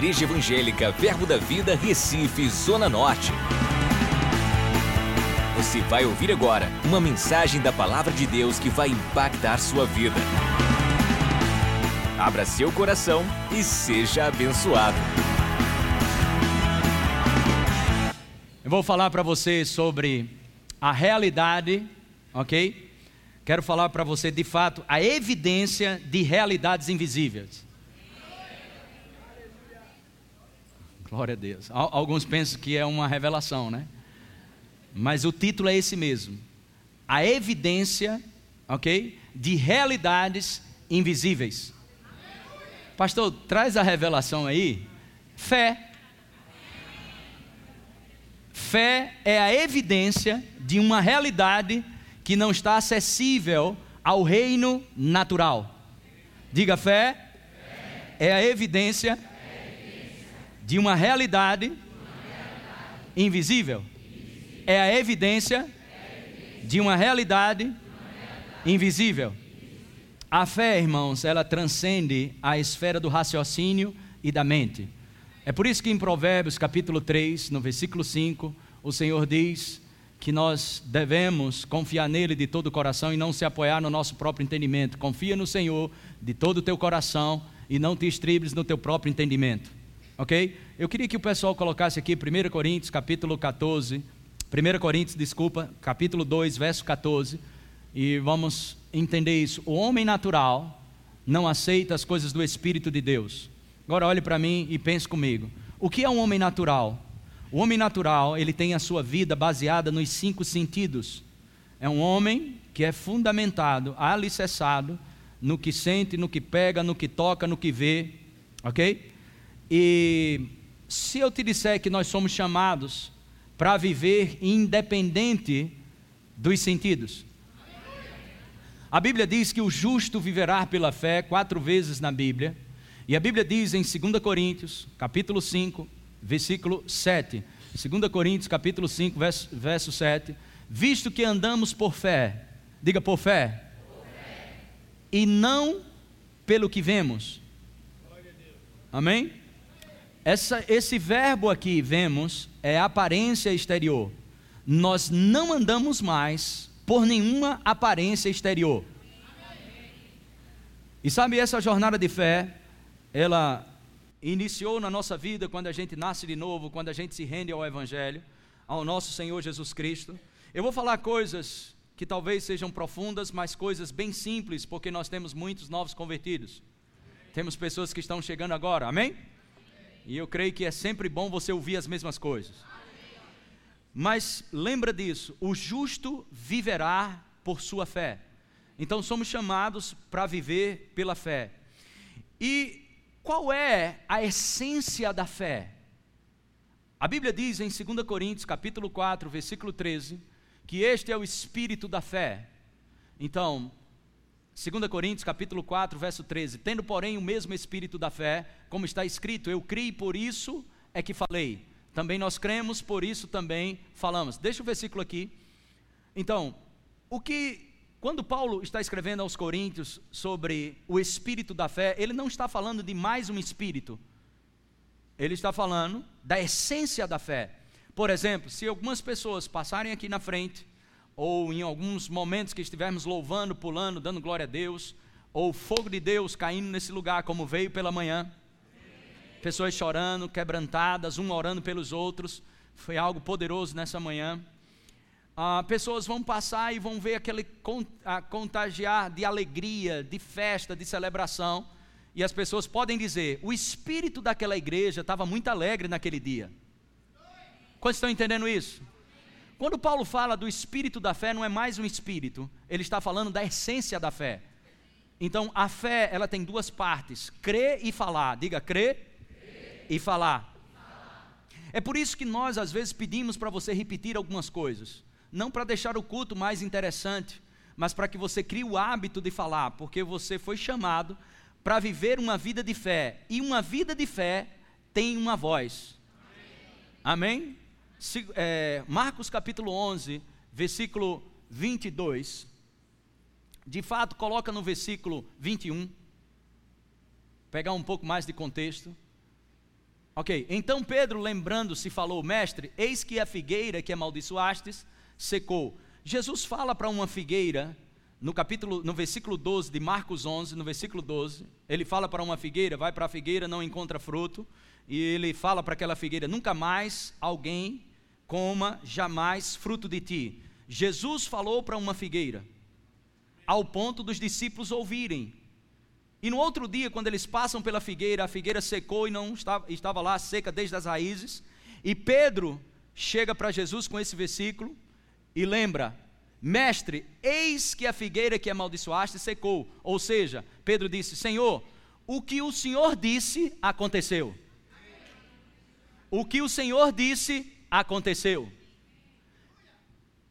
Igreja Evangélica Verbo da Vida, Recife, Zona Norte. Você vai ouvir agora uma mensagem da Palavra de Deus que vai impactar sua vida. Abra seu coração e seja abençoado. Eu vou falar para você sobre a realidade, ok? Quero falar para você de fato a evidência de realidades invisíveis. Glória a Deus. Alguns pensam que é uma revelação, né? Mas o título é esse mesmo. A evidência, ok? De realidades invisíveis. Pastor, traz a revelação aí. Fé. Fé é a evidência de uma realidade que não está acessível ao reino natural. Diga fé, é a evidência de uma realidade invisível. É a evidência de uma realidade invisível. A fé, irmãos, ela transcende a esfera do raciocínio e da mente. É por isso que em Provérbios capítulo 3, no versículo 5, o Senhor diz que nós devemos confiar nele de todo o coração e não se apoiar no nosso próprio entendimento. Confia no Senhor de todo o teu coração e não te estribes no teu próprio entendimento ok? Eu queria que o pessoal colocasse aqui 1 Coríntios, capítulo 14, 1 Coríntios, desculpa, capítulo 2, verso 14, e vamos entender isso. O homem natural não aceita as coisas do Espírito de Deus. Agora olhe para mim e pense comigo. O que é um homem natural? O homem natural, ele tem a sua vida baseada nos cinco sentidos. É um homem que é fundamentado, alicerçado no que sente, no que pega, no que toca, no que vê, ok? E se eu te disser que nós somos chamados para viver independente dos sentidos. A Bíblia diz que o justo viverá pela fé, quatro vezes na Bíblia. E a Bíblia diz em 2 Coríntios, capítulo 5, versículo 7. 2 Coríntios, capítulo 5, verso, verso 7. Visto que andamos por fé, diga por fé, por fé. e não pelo que vemos. Amém? Essa, esse verbo aqui, vemos, é aparência exterior. Nós não andamos mais por nenhuma aparência exterior. E sabe, essa jornada de fé, ela iniciou na nossa vida quando a gente nasce de novo, quando a gente se rende ao Evangelho, ao nosso Senhor Jesus Cristo. Eu vou falar coisas que talvez sejam profundas, mas coisas bem simples, porque nós temos muitos novos convertidos. Temos pessoas que estão chegando agora, amém? E eu creio que é sempre bom você ouvir as mesmas coisas. Mas lembra disso: o justo viverá por sua fé. Então somos chamados para viver pela fé. E qual é a essência da fé? A Bíblia diz em 2 Coríntios, capítulo 4, versículo 13, que este é o espírito da fé. Então, 2 Coríntios capítulo 4, verso 13. Tendo, porém, o mesmo espírito da fé, como está escrito, eu criei, por isso é que falei. Também nós cremos, por isso também falamos. Deixa o versículo aqui. Então, o que quando Paulo está escrevendo aos Coríntios sobre o espírito da fé, ele não está falando de mais um espírito. Ele está falando da essência da fé. Por exemplo, se algumas pessoas passarem aqui na frente ou em alguns momentos que estivermos louvando, pulando, dando glória a Deus, ou fogo de Deus caindo nesse lugar, como veio pela manhã. Pessoas chorando, quebrantadas, um orando pelos outros. Foi algo poderoso nessa manhã. Ah, pessoas vão passar e vão ver aquele contagiar de alegria, de festa, de celebração. E as pessoas podem dizer: o espírito daquela igreja estava muito alegre naquele dia. Quantos estão entendendo isso? Quando Paulo fala do espírito da fé, não é mais um espírito, ele está falando da essência da fé. Então, a fé, ela tem duas partes: crer e falar. Diga, crer, crer. e falar. É por isso que nós, às vezes, pedimos para você repetir algumas coisas. Não para deixar o culto mais interessante, mas para que você crie o hábito de falar, porque você foi chamado para viver uma vida de fé. E uma vida de fé tem uma voz. Amém? Amém? É, Marcos capítulo 11, versículo 22. De fato, coloca no versículo 21. Pegar um pouco mais de contexto. Ok, então Pedro, lembrando-se, falou: Mestre, eis que a figueira que amaldiçoastes secou. Jesus fala para uma figueira, no capítulo, no versículo 12 de Marcos 11, no versículo 12, ele fala para uma figueira, vai para a figueira, não encontra fruto, e ele fala para aquela figueira: nunca mais alguém coma jamais fruto de ti. Jesus falou para uma figueira, ao ponto dos discípulos ouvirem. E no outro dia, quando eles passam pela figueira, a figueira secou e não estava, estava lá seca desde as raízes. E Pedro chega para Jesus com esse versículo e lembra: Mestre, eis que a figueira que amaldiçoaste secou. Ou seja, Pedro disse: Senhor, o que o Senhor disse aconteceu. O que o Senhor disse aconteceu.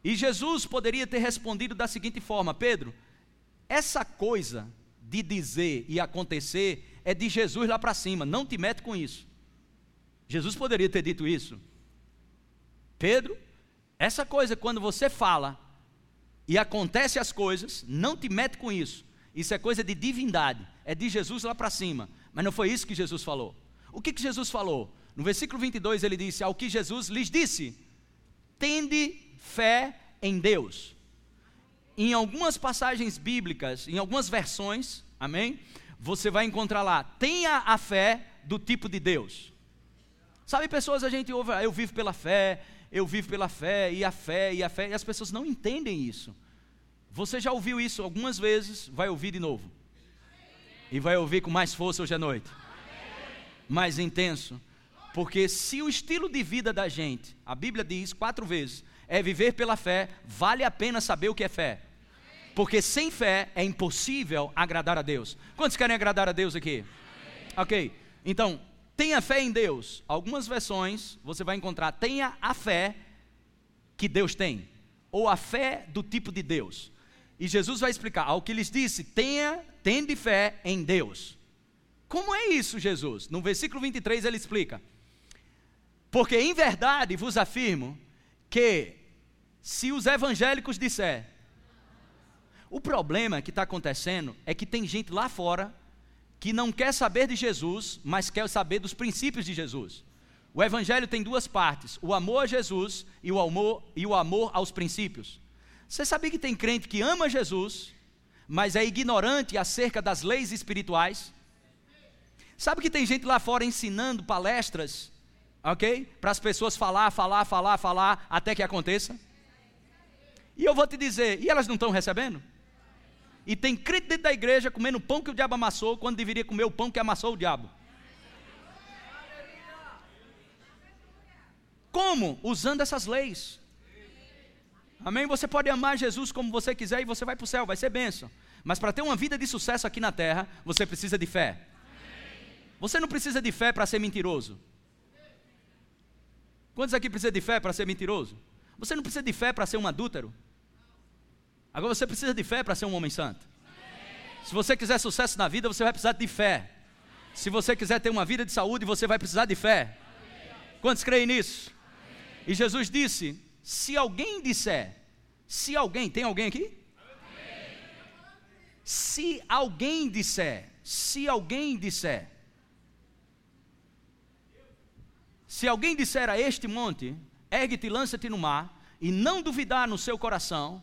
E Jesus poderia ter respondido da seguinte forma: Pedro, essa coisa de dizer e acontecer é de Jesus lá para cima, não te mete com isso. Jesus poderia ter dito isso. Pedro, essa coisa quando você fala e acontece as coisas, não te mete com isso. Isso é coisa de divindade, é de Jesus lá para cima. Mas não foi isso que Jesus falou. O que, que Jesus falou? No versículo 22 ele disse: Ao que Jesus lhes disse: Tende fé em Deus em algumas passagens bíblicas, em algumas versões, amém? Você vai encontrar lá, tenha a fé do tipo de Deus. Sabe, pessoas, a gente ouve, ah, eu vivo pela fé, eu vivo pela fé, e a fé, e a fé, e as pessoas não entendem isso. Você já ouviu isso algumas vezes, vai ouvir de novo. E vai ouvir com mais força hoje à noite. Mais intenso. Porque se o estilo de vida da gente, a Bíblia diz quatro vezes, é viver pela fé, vale a pena saber o que é fé. Porque sem fé é impossível agradar a Deus. Quantos querem agradar a Deus aqui? Ok. Então, tenha fé em Deus. Algumas versões você vai encontrar tenha a fé que Deus tem, ou a fé do tipo de Deus. E Jesus vai explicar ao que lhes disse: tenha, tende fé em Deus. Como é isso, Jesus? No versículo 23 ele explica: Porque em verdade vos afirmo que se os evangélicos disser o problema que está acontecendo é que tem gente lá fora que não quer saber de Jesus, mas quer saber dos princípios de Jesus. O Evangelho tem duas partes: o amor a Jesus e o amor, e o amor aos princípios. Você sabia que tem crente que ama Jesus, mas é ignorante acerca das leis espirituais? Sabe que tem gente lá fora ensinando palestras, ok? Para as pessoas falar, falar, falar, falar, até que aconteça? E eu vou te dizer, e elas não estão recebendo? E tem crente dentro da igreja comendo pão que o diabo amassou, quando deveria comer o pão que amassou o diabo. Como? Usando essas leis. Amém? Você pode amar Jesus como você quiser e você vai para o céu, vai ser bênção. Mas para ter uma vida de sucesso aqui na terra, você precisa de fé. Você não precisa de fé para ser mentiroso. Quantos aqui precisam de fé para ser mentiroso? Você não precisa de fé para ser um adúltero. Agora você precisa de fé para ser um homem santo. Se você quiser sucesso na vida, você vai precisar de fé. Se você quiser ter uma vida de saúde, você vai precisar de fé. Quantos creem nisso? E Jesus disse: se alguém disser, se alguém, tem alguém aqui? Se alguém disser, se alguém disser, se alguém disser a este monte, ergue-te e lança-te no mar, e não duvidar no seu coração,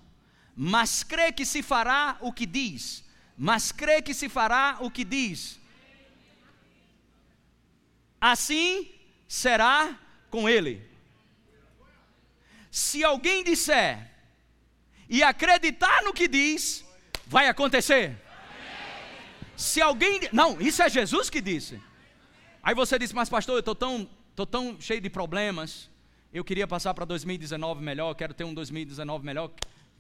mas crê que se fará o que diz, mas crê que se fará o que diz. Assim será com ele. Se alguém disser e acreditar no que diz, vai acontecer. Se alguém. Não, isso é Jesus que disse. Aí você disse, mas pastor, eu estou tão, tô tão cheio de problemas. Eu queria passar para 2019 melhor, quero ter um 2019 melhor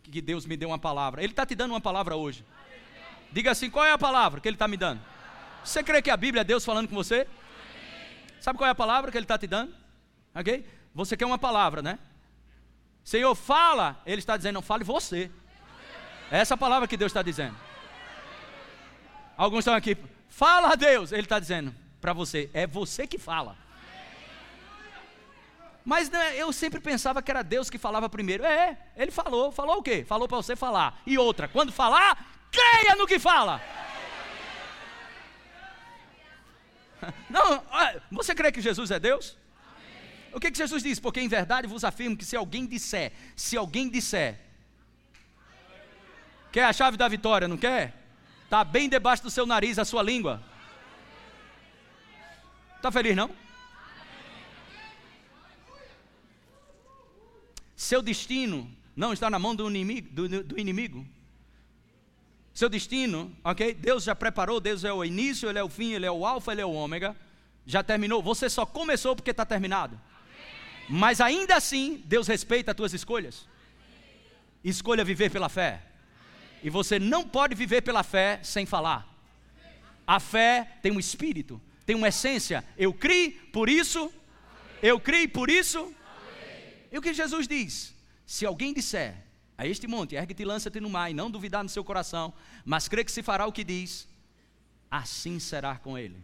que Deus me deu uma palavra. Ele está te dando uma palavra hoje. Diga assim: qual é a palavra que Ele está me dando? Você crê que a Bíblia é Deus falando com você? Sabe qual é a palavra que Ele está te dando? Ok? Você quer uma palavra, né? Senhor, fala. Ele está dizendo: não fale você. É essa palavra que Deus está dizendo. Alguns estão aqui. Fala a Deus. Ele está dizendo para você: é você que fala. Mas né, eu sempre pensava que era Deus que falava primeiro. É, ele falou. Falou o quê? Falou para você falar. E outra, quando falar, creia no que fala. Não, Você crê que Jesus é Deus? O que, que Jesus diz? Porque em verdade vos afirmo que se alguém disser, se alguém disser, quer a chave da vitória, não quer? Está bem debaixo do seu nariz a sua língua. Está feliz não? Seu destino não está na mão do inimigo, do, do inimigo. Seu destino, ok? Deus já preparou, Deus é o início, Ele é o fim, Ele é o alfa, Ele é o ômega. Já terminou. Você só começou porque está terminado. Mas ainda assim, Deus respeita as tuas escolhas. Escolha viver pela fé. E você não pode viver pela fé sem falar. A fé tem um espírito, tem uma essência. Eu criei por isso, eu criei por isso. E o que Jesus diz? Se alguém disser a este monte, ergue-te e lança-te no mar, e não duvidar no seu coração, mas crê que se fará o que diz, assim será com ele.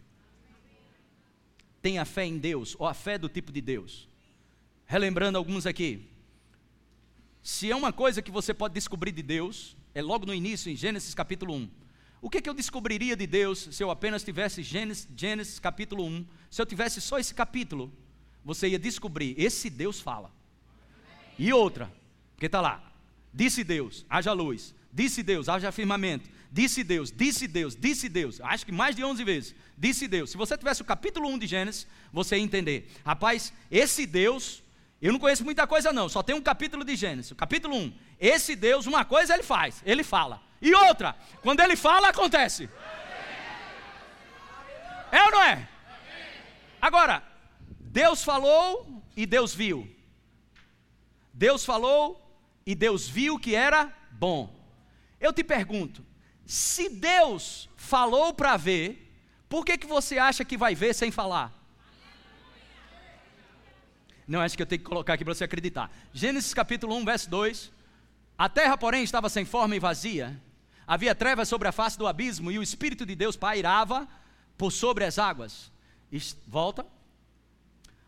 Tenha fé em Deus, ou a fé do tipo de Deus. Relembrando alguns aqui. Se é uma coisa que você pode descobrir de Deus, é logo no início, em Gênesis capítulo 1. O que, que eu descobriria de Deus se eu apenas tivesse Gênesis, Gênesis capítulo 1? Se eu tivesse só esse capítulo, você ia descobrir, esse Deus fala. E outra, porque está lá, disse Deus, haja luz, disse Deus, haja firmamento, disse Deus, disse Deus, disse Deus, acho que mais de 11 vezes, disse Deus. Se você tivesse o capítulo 1 de Gênesis, você ia entender. Rapaz, esse Deus eu não conheço muita coisa, não, só tem um capítulo de Gênesis, capítulo 1. Esse Deus, uma coisa ele faz, ele fala. E outra, quando ele fala, acontece. É ou não é? Agora, Deus falou e Deus viu. Deus falou e Deus viu que era bom. Eu te pergunto, se Deus falou para ver, por que, que você acha que vai ver sem falar? Não, acho que eu tenho que colocar aqui para você acreditar. Gênesis capítulo 1, verso 2. A terra, porém, estava sem forma e vazia. Havia trevas sobre a face do abismo e o Espírito de Deus pairava por sobre as águas. Volta.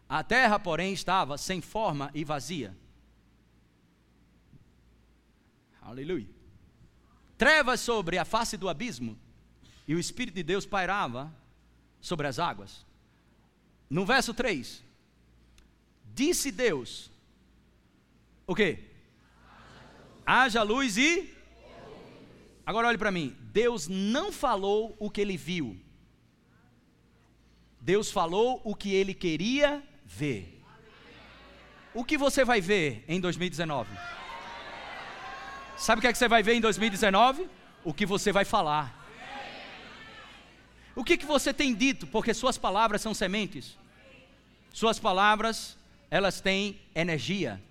A terra, porém, estava sem forma e vazia. Aleluia. Trevas sobre a face do abismo e o Espírito de Deus pairava sobre as águas. No verso 3, Disse Deus: O quê? Haja luz e. Agora olhe para mim. Deus não falou o que ele viu. Deus falou o que ele queria ver. O que você vai ver em 2019? Sabe o que, é que você vai ver em 2019? O que você vai falar. O que, que você tem dito? Porque suas palavras são sementes. Suas palavras elas têm energia.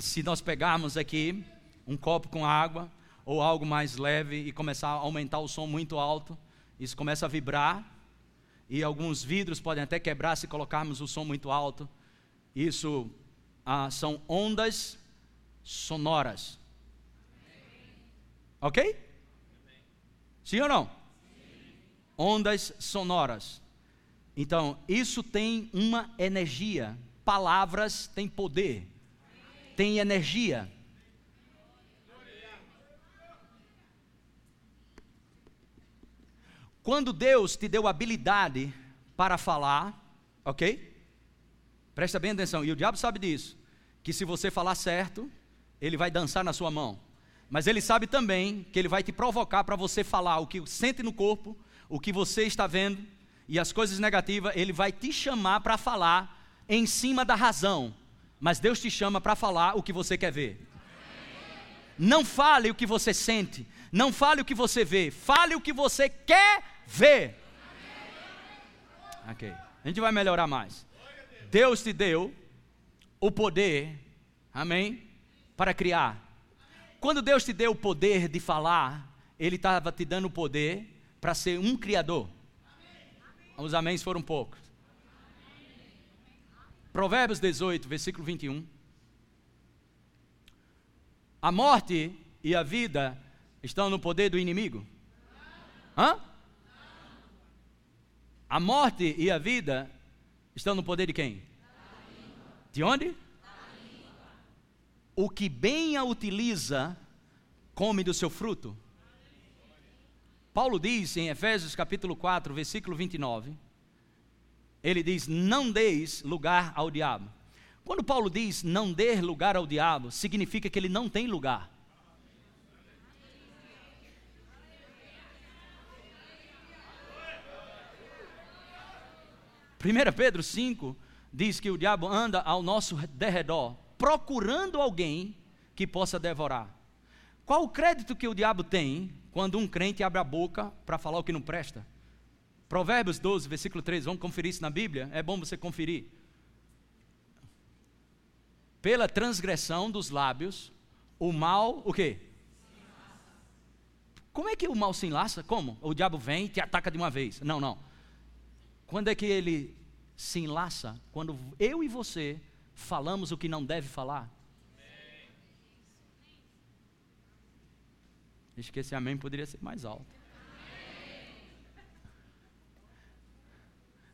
Se nós pegarmos aqui um copo com água ou algo mais leve e começar a aumentar o som muito alto, isso começa a vibrar e alguns vidros podem até quebrar se colocarmos o som muito alto. Isso ah, são ondas sonoras. Ok? Sim ou não? Ondas sonoras. Então, isso tem uma energia. Palavras têm poder, tem energia. Quando Deus te deu habilidade para falar, ok? Presta bem atenção, e o diabo sabe disso, que se você falar certo, ele vai dançar na sua mão. Mas ele sabe também que ele vai te provocar para você falar o que sente no corpo, o que você está vendo, e as coisas negativas, ele vai te chamar para falar em cima da razão. Mas Deus te chama para falar o que você quer ver. Não fale o que você sente, não fale o que você vê, fale o que você quer ver. Ok, a gente vai melhorar mais. Deus te deu o poder, amém, para criar. Quando Deus te deu o poder de falar, Ele estava te dando o poder para ser um criador. Os améns foram poucos. Provérbios 18, versículo 21. A morte e a vida estão no poder do inimigo? Hã? A morte e a vida estão no poder de quem? De onde? O que bem a utiliza, come do seu fruto. Paulo diz em Efésios capítulo 4, versículo 29, ele diz: Não deis lugar ao diabo. Quando Paulo diz não dê lugar ao diabo, significa que ele não tem lugar. 1 Pedro 5 diz que o diabo anda ao nosso derredor, procurando alguém que possa devorar. Qual o crédito que o diabo tem quando um crente abre a boca para falar o que não presta? Provérbios 12, versículo 3, vamos conferir isso na Bíblia? É bom você conferir. Pela transgressão dos lábios, o mal, o quê? Como é que o mal se enlaça? Como? O diabo vem e te ataca de uma vez. Não, não. Quando é que ele se enlaça? Quando eu e você falamos o que não deve falar. Esse amém poderia ser mais alto.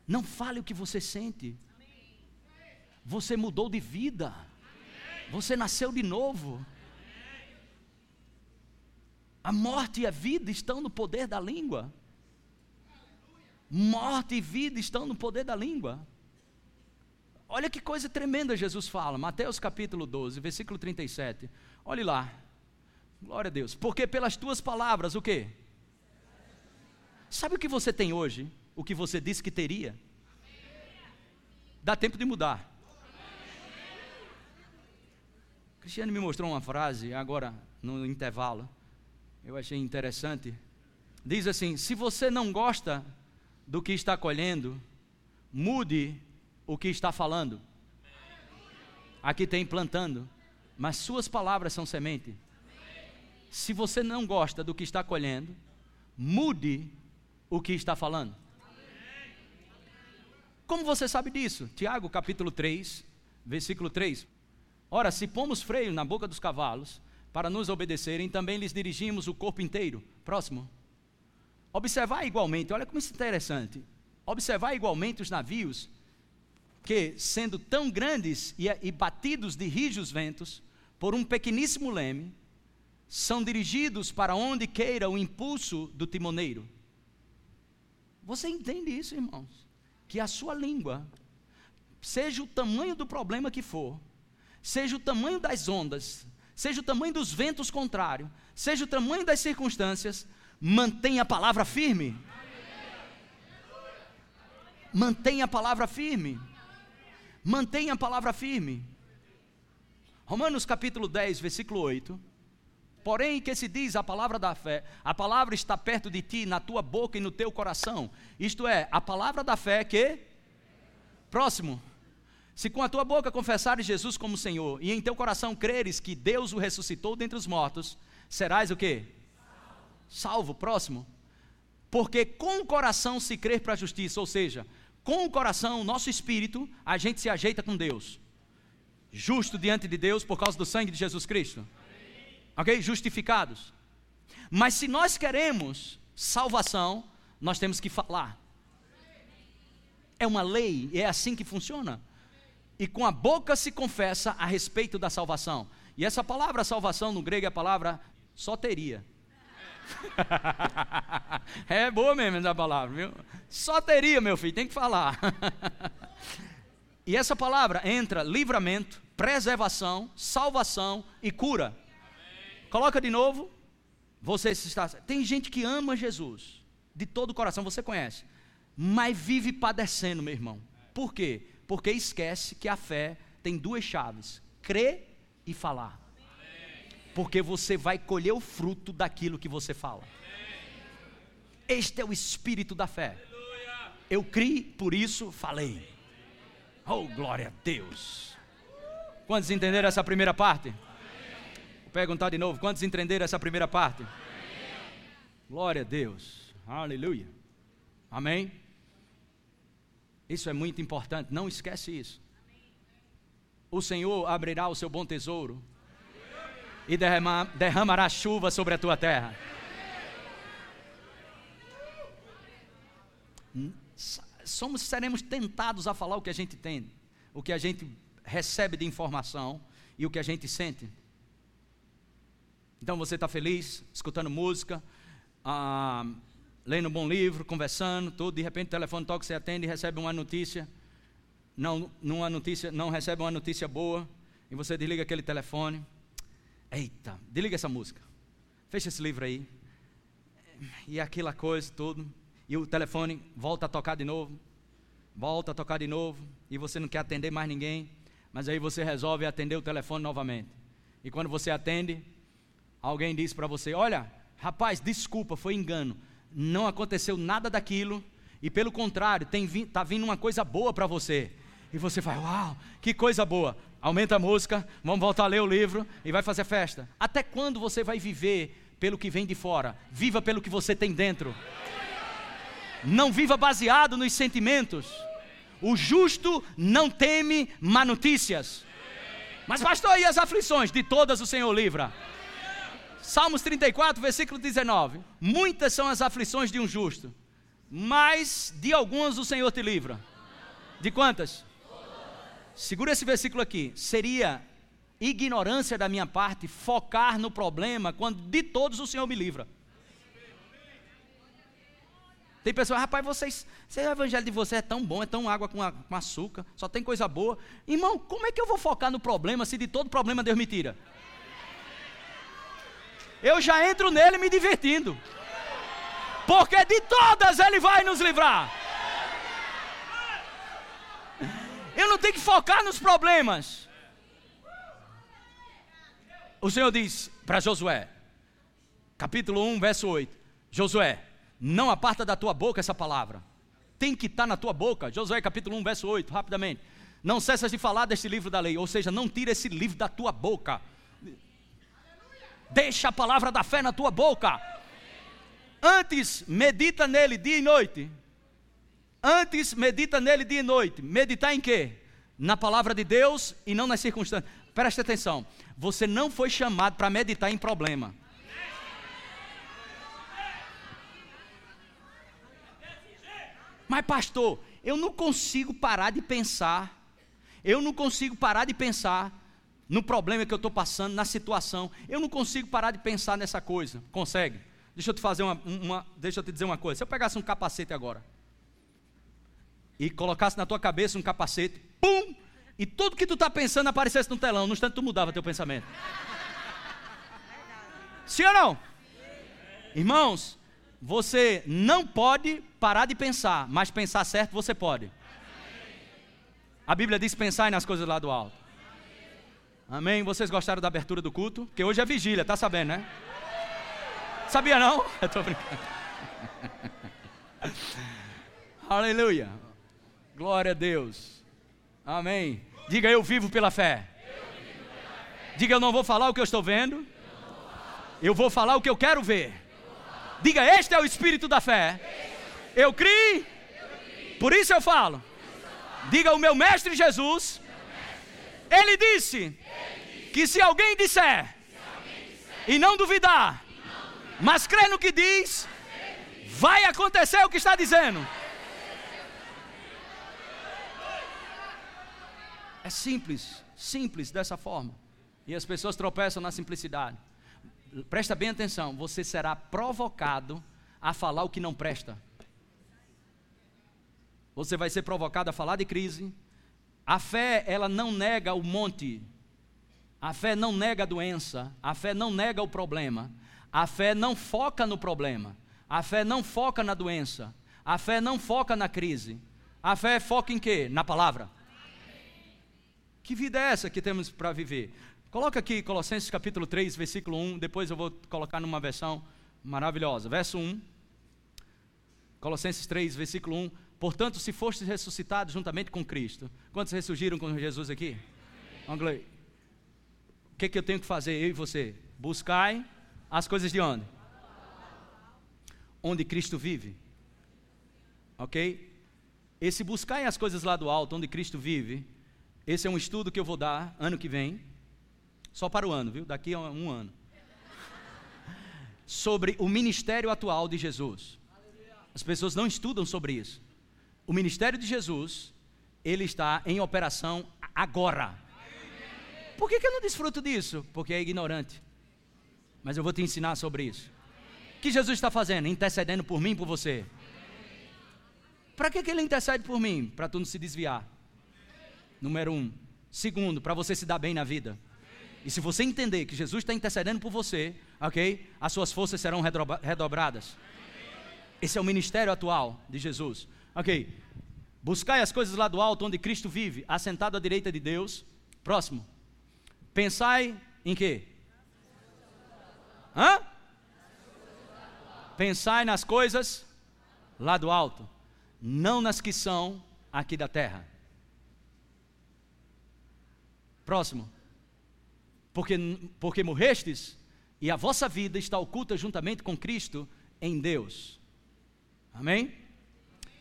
Não fale o que você sente. Você mudou de vida. Você nasceu de novo. A morte e a vida estão no poder da língua. Morte e vida estão no poder da língua. Olha que coisa tremenda Jesus fala, Mateus capítulo 12, versículo 37. Olhe lá. Glória a Deus. Porque pelas tuas palavras, o quê? Sabe o que você tem hoje? O que você disse que teria? Dá tempo de mudar. Cristiano me mostrou uma frase agora no intervalo. Eu achei interessante. Diz assim: se você não gosta do que está colhendo, mude o que está falando. Aqui tem plantando, mas suas palavras são semente. Se você não gosta do que está colhendo, mude o que está falando. Como você sabe disso? Tiago capítulo 3, versículo 3. Ora, se pomos freio na boca dos cavalos para nos obedecerem, também lhes dirigimos o corpo inteiro. Próximo. Observar igualmente, olha como isso é interessante. Observar igualmente os navios que, sendo tão grandes e, e batidos de rijos ventos, por um pequeníssimo leme, são dirigidos para onde queira o impulso do timoneiro. Você entende isso, irmãos? Que a sua língua, seja o tamanho do problema que for, seja o tamanho das ondas, seja o tamanho dos ventos contrários, seja o tamanho das circunstâncias, mantenha a palavra firme. Mantenha a palavra firme. Mantenha a palavra firme. Romanos capítulo 10, versículo 8. Porém, que se diz a palavra da fé, a palavra está perto de ti, na tua boca e no teu coração. Isto é, a palavra da fé que. Próximo. Se com a tua boca confessares Jesus como Senhor e em teu coração creres que Deus o ressuscitou dentre os mortos, serás o quê? salvo, próximo. Porque com o coração se crer para a justiça, ou seja, com o coração, nosso espírito, a gente se ajeita com Deus. Justo diante de Deus por causa do sangue de Jesus Cristo. Ok? Justificados. Mas se nós queremos salvação, nós temos que falar. É uma lei, é assim que funciona. E com a boca se confessa a respeito da salvação. E essa palavra salvação no grego é a palavra soteria. é boa mesmo essa palavra, viu? Só teria, meu filho, tem que falar. e essa palavra entra livramento, preservação, salvação e cura. Coloca de novo. Você está. Tem gente que ama Jesus de todo o coração, você conhece, mas vive padecendo, meu irmão. Por quê? Porque esquece que a fé tem duas chaves: crer e falar porque você vai colher o fruto daquilo que você fala. Este é o espírito da fé. Eu criei, por isso falei. Oh, glória a Deus. Quantos entenderam essa primeira parte? Vou perguntar de novo: quantos entenderam essa primeira parte? Glória a Deus. Aleluia. Amém? Isso é muito importante, não esquece isso. O Senhor abrirá o seu bom tesouro e derramar, derramará chuva sobre a tua terra. Somos, seremos tentados a falar o que a gente tem, o que a gente recebe de informação e o que a gente sente. Então você está feliz, escutando música, ah, lendo um bom livro, conversando, tudo, de repente o telefone toca, você atende e recebe uma notícia, não, numa notícia, não recebe uma notícia boa, e você desliga aquele telefone. Eita, desliga essa música. Fecha esse livro aí. E aquela coisa, tudo. E o telefone volta a tocar de novo. Volta a tocar de novo. E você não quer atender mais ninguém. Mas aí você resolve atender o telefone novamente. E quando você atende, alguém diz para você: Olha, rapaz, desculpa, foi engano. Não aconteceu nada daquilo. E pelo contrário, está vindo uma coisa boa para você. E você fala: Uau, que coisa boa. Aumenta a música, vamos voltar a ler o livro e vai fazer festa. Até quando você vai viver pelo que vem de fora? Viva pelo que você tem dentro. Não viva baseado nos sentimentos. O justo não teme má notícias. Mas, pastor, e as aflições? De todas o Senhor livra. Salmos 34, versículo 19: Muitas são as aflições de um justo, mas de algumas o Senhor te livra. De quantas? Segura esse versículo aqui. Seria ignorância da minha parte focar no problema quando de todos o Senhor me livra. Tem pessoas, rapaz, vocês, o evangelho de vocês é tão bom, é tão água com, com açúcar, só tem coisa boa. Irmão, como é que eu vou focar no problema se de todo problema Deus me tira? Eu já entro nele me divertindo. Porque de todas ele vai nos livrar. Eu não tenho que focar nos problemas. O Senhor diz para Josué, capítulo 1, verso 8: Josué, não aparta da tua boca essa palavra, tem que estar na tua boca. Josué, capítulo 1, verso 8, rapidamente. Não cessas de falar deste livro da lei, ou seja, não tira esse livro da tua boca. Deixa a palavra da fé na tua boca. Antes, medita nele dia e noite Antes, medita nele dia e noite. Meditar em quê? Na palavra de Deus e não nas circunstâncias. Preste atenção. Você não foi chamado para meditar em problema. Mas, pastor, eu não consigo parar de pensar. Eu não consigo parar de pensar no problema que eu estou passando, na situação. Eu não consigo parar de pensar nessa coisa. Consegue? Deixa eu te fazer uma, uma, deixa eu te dizer uma coisa. Se eu pegasse um capacete agora e colocasse na tua cabeça um capacete, pum, e tudo que tu está pensando aparecesse no telão, no instante tu mudava teu pensamento. Sim ou não? Irmãos, você não pode parar de pensar, mas pensar certo você pode. A Bíblia diz pensar nas coisas lá do alto. Amém? Vocês gostaram da abertura do culto? Porque hoje é vigília, tá sabendo, né? Sabia não? Eu tô brincando. Aleluia. Glória a Deus. Amém. Diga eu vivo pela fé. Diga eu não vou falar o que eu estou vendo. Eu vou falar o que eu quero ver. Diga este é o espírito da fé. Eu criei. Por isso eu falo. Diga o meu mestre Jesus. Ele disse que se alguém disser e não duvidar, mas crer no que diz, vai acontecer o que está dizendo. É simples, simples dessa forma. E as pessoas tropeçam na simplicidade. Presta bem atenção, você será provocado a falar o que não presta. Você vai ser provocado a falar de crise. A fé, ela não nega o monte. A fé não nega a doença. A fé não nega o problema. A fé não foca no problema. A fé não foca na doença. A fé não foca na crise. A fé foca em quê? Na palavra. Que vida é essa que temos para viver? Coloca aqui Colossenses capítulo 3, versículo 1, depois eu vou colocar numa versão maravilhosa. Verso 1. Colossenses 3, versículo 1. Portanto, se fostes ressuscitados juntamente com Cristo. Quantos ressurgiram com Jesus aqui? O que, que eu tenho que fazer, eu e você? Buscai as coisas de onde? Onde Cristo vive. Ok? Esse buscai as coisas lá do alto, onde Cristo vive, esse é um estudo que eu vou dar ano que vem, só para o ano, viu? Daqui a um ano. Sobre o ministério atual de Jesus. As pessoas não estudam sobre isso. O ministério de Jesus, ele está em operação agora. Por que, que eu não desfruto disso? Porque é ignorante. Mas eu vou te ensinar sobre isso. que Jesus está fazendo? Intercedendo por mim e por você. Para que, que ele intercede por mim? Para tu não se desviar. Número um. Segundo, para você se dar bem na vida. E se você entender que Jesus está intercedendo por você, ok? As suas forças serão redobradas. Esse é o ministério atual de Jesus. Ok. Buscai as coisas lá do alto, onde Cristo vive, assentado à direita de Deus. Próximo. Pensai em quê? Hã? Pensai nas coisas lá do alto, não nas que são aqui da terra. Próximo. Porque, porque morrestes e a vossa vida está oculta juntamente com Cristo em Deus. Amém?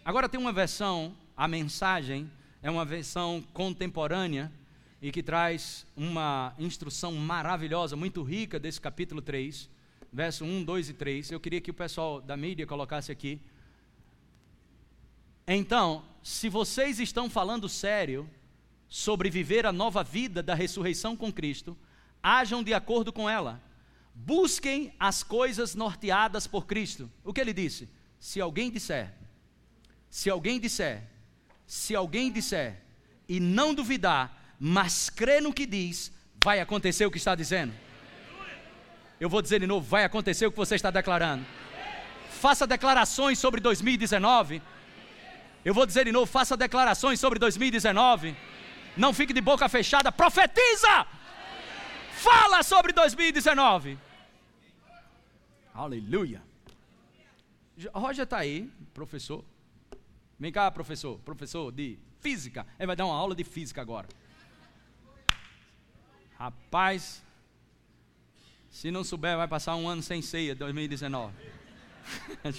Agora tem uma versão, a mensagem é uma versão contemporânea e que traz uma instrução maravilhosa, muito rica desse capítulo 3, verso 1, 2 e 3. Eu queria que o pessoal da mídia colocasse aqui. Então, se vocês estão falando sério sobre viver a nova vida da ressurreição com Cristo, ajam de acordo com ela. Busquem as coisas norteadas por Cristo. O que ele disse? Se alguém disser, se alguém disser, se alguém disser, e não duvidar, mas crê no que diz, vai acontecer o que está dizendo. Eu vou dizer de novo: vai acontecer o que você está declarando. Faça declarações sobre 2019. Eu vou dizer de novo: faça declarações sobre 2019. Não fique de boca fechada, profetiza! Fala sobre 2019. Aleluia. Roger está aí, professor. Vem cá, professor. Professor de física. Ele vai dar uma aula de física agora. Rapaz, se não souber, vai passar um ano sem ceia, 2019.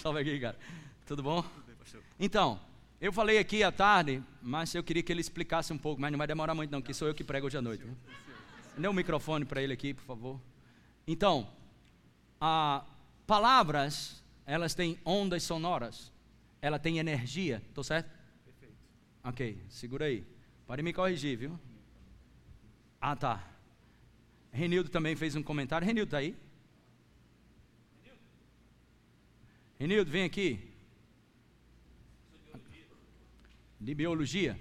Salve aqui, cara. Tudo bom? Então, eu falei aqui à tarde, mas eu queria que ele explicasse um pouco, mas não vai demorar muito não, que sou eu que prego hoje à noite. Dê um microfone para ele aqui, por favor. Então, a, palavras, elas têm ondas sonoras, ela tem energia, estou certo? Perfeito. Ok, segura aí. Pode me corrigir, viu? Ah, tá. Renildo também fez um comentário. Renildo está aí? Renildo, vem aqui. De biologia.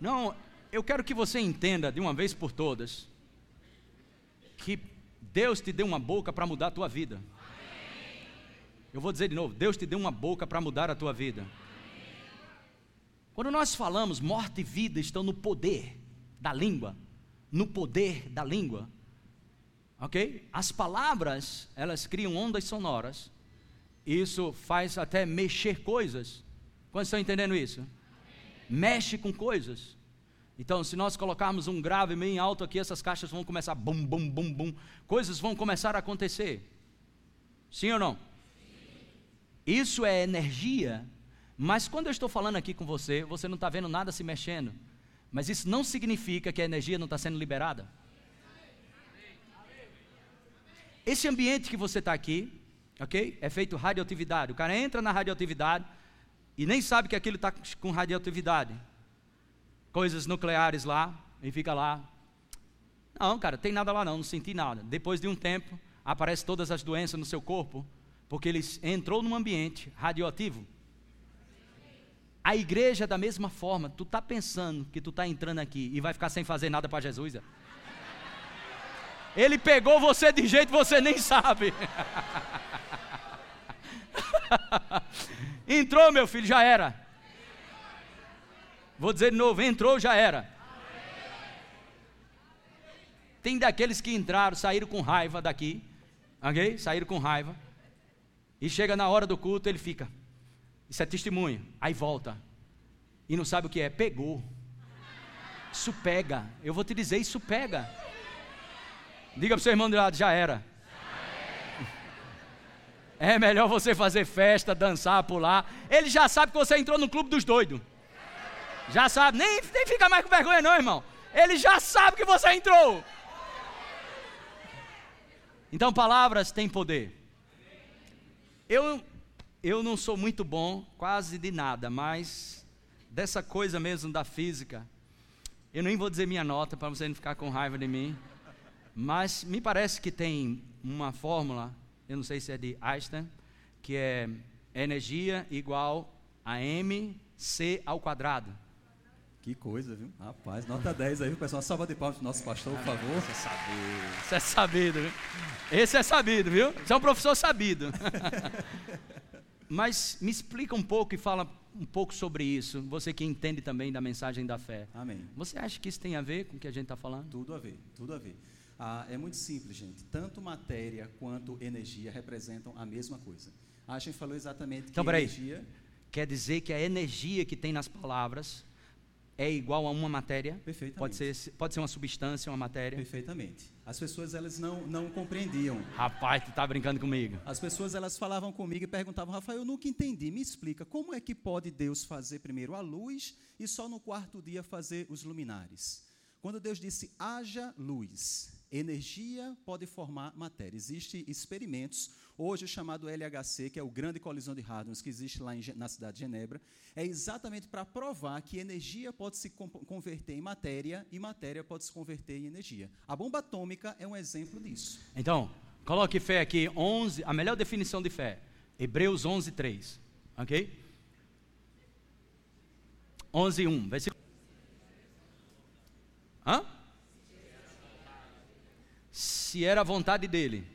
Não, eu quero que você entenda de uma vez por todas que Deus te deu uma boca para mudar a tua vida. Eu vou dizer de novo: Deus te deu uma boca para mudar a tua vida. Quando nós falamos morte e vida estão no poder da língua, no poder da língua, ok? As palavras, elas criam ondas sonoras, isso faz até mexer coisas. Quando estão entendendo isso? Mexe com coisas. Então, se nós colocarmos um grave meio alto aqui, essas caixas vão começar bum, bum, bum, bum. Coisas vão começar a acontecer. Sim ou não? Isso é energia mas quando eu estou falando aqui com você, você não está vendo nada se mexendo. Mas isso não significa que a energia não está sendo liberada. Esse ambiente que você está aqui, ok? É feito radioatividade. O cara entra na radioatividade e nem sabe que aquilo está com radioatividade. Coisas nucleares lá, e fica lá. Não, cara, tem nada lá não, não senti nada. Depois de um tempo, aparecem todas as doenças no seu corpo, porque ele entrou num ambiente radioativo. A igreja, da mesma forma, tu está pensando que tu está entrando aqui e vai ficar sem fazer nada para Jesus? É? Ele pegou você de jeito que você nem sabe. entrou, meu filho, já era. Vou dizer de novo: entrou, já era. Tem daqueles que entraram, saíram com raiva daqui, ok? Saíram com raiva. E chega na hora do culto, ele fica. Isso é testemunho. Aí volta. E não sabe o que é? Pegou. Isso pega. Eu vou te dizer, isso pega. Diga para o seu irmão de lado, já era. É melhor você fazer festa, dançar, pular. Ele já sabe que você entrou no clube dos doidos. Já sabe, nem, nem fica mais com vergonha, não, irmão. Ele já sabe que você entrou. Então, palavras têm poder. Eu eu não sou muito bom, quase de nada, mas dessa coisa mesmo da física, eu nem vou dizer minha nota para você não ficar com raiva de mim. Mas me parece que tem uma fórmula, eu não sei se é de Einstein, que é energia igual a mc ao quadrado. Que coisa, viu? Rapaz, nota 10 aí, o pessoal. Salva de palmas pro nosso pastor, por favor. Isso é sabido. Isso é sabido, viu? Esse é sabido, viu? Você é um professor sabido. Mas me explica um pouco e fala um pouco sobre isso. Você que entende também da mensagem da fé. Amém. Você acha que isso tem a ver com o que a gente está falando? Tudo a ver, tudo a ver. Ah, é muito simples, gente. Tanto matéria quanto energia representam a mesma coisa. A gente falou exatamente então, que peraí. energia. Quer dizer que a energia que tem nas palavras é igual a uma matéria? Perfeitamente. Pode ser, pode ser uma substância, uma matéria? Perfeitamente. As pessoas elas não, não compreendiam. Rapaz, tu está brincando comigo. As pessoas elas falavam comigo e perguntavam, Rafael, eu nunca entendi, me explica, como é que pode Deus fazer primeiro a luz e só no quarto dia fazer os luminares? Quando Deus disse haja luz, energia pode formar matéria. Existem experimentos, hoje chamado LHC, que é o Grande Colisão de Hadrons, que existe lá em, na cidade de Genebra, é exatamente para provar que energia pode se converter em matéria e matéria pode se converter em energia. A bomba atômica é um exemplo disso. Então, coloque fé aqui, 11, a melhor definição de fé, Hebreus 11, 3, ok? 11, 1, versículo. Hã? Se era a vontade dele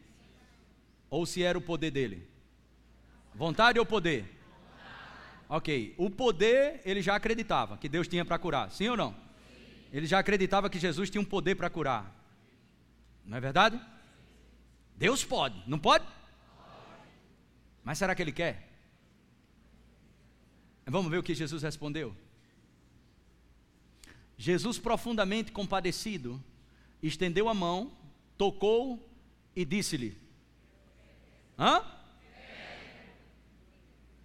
ou se era o poder dele. Vontade ou poder? Ok. O poder ele já acreditava que Deus tinha para curar, sim ou não? Ele já acreditava que Jesus tinha um poder para curar. Não é verdade? Deus pode, não pode? Mas será que ele quer? Vamos ver o que Jesus respondeu. Jesus, profundamente compadecido, estendeu a mão tocou e disse-lhe: Hã?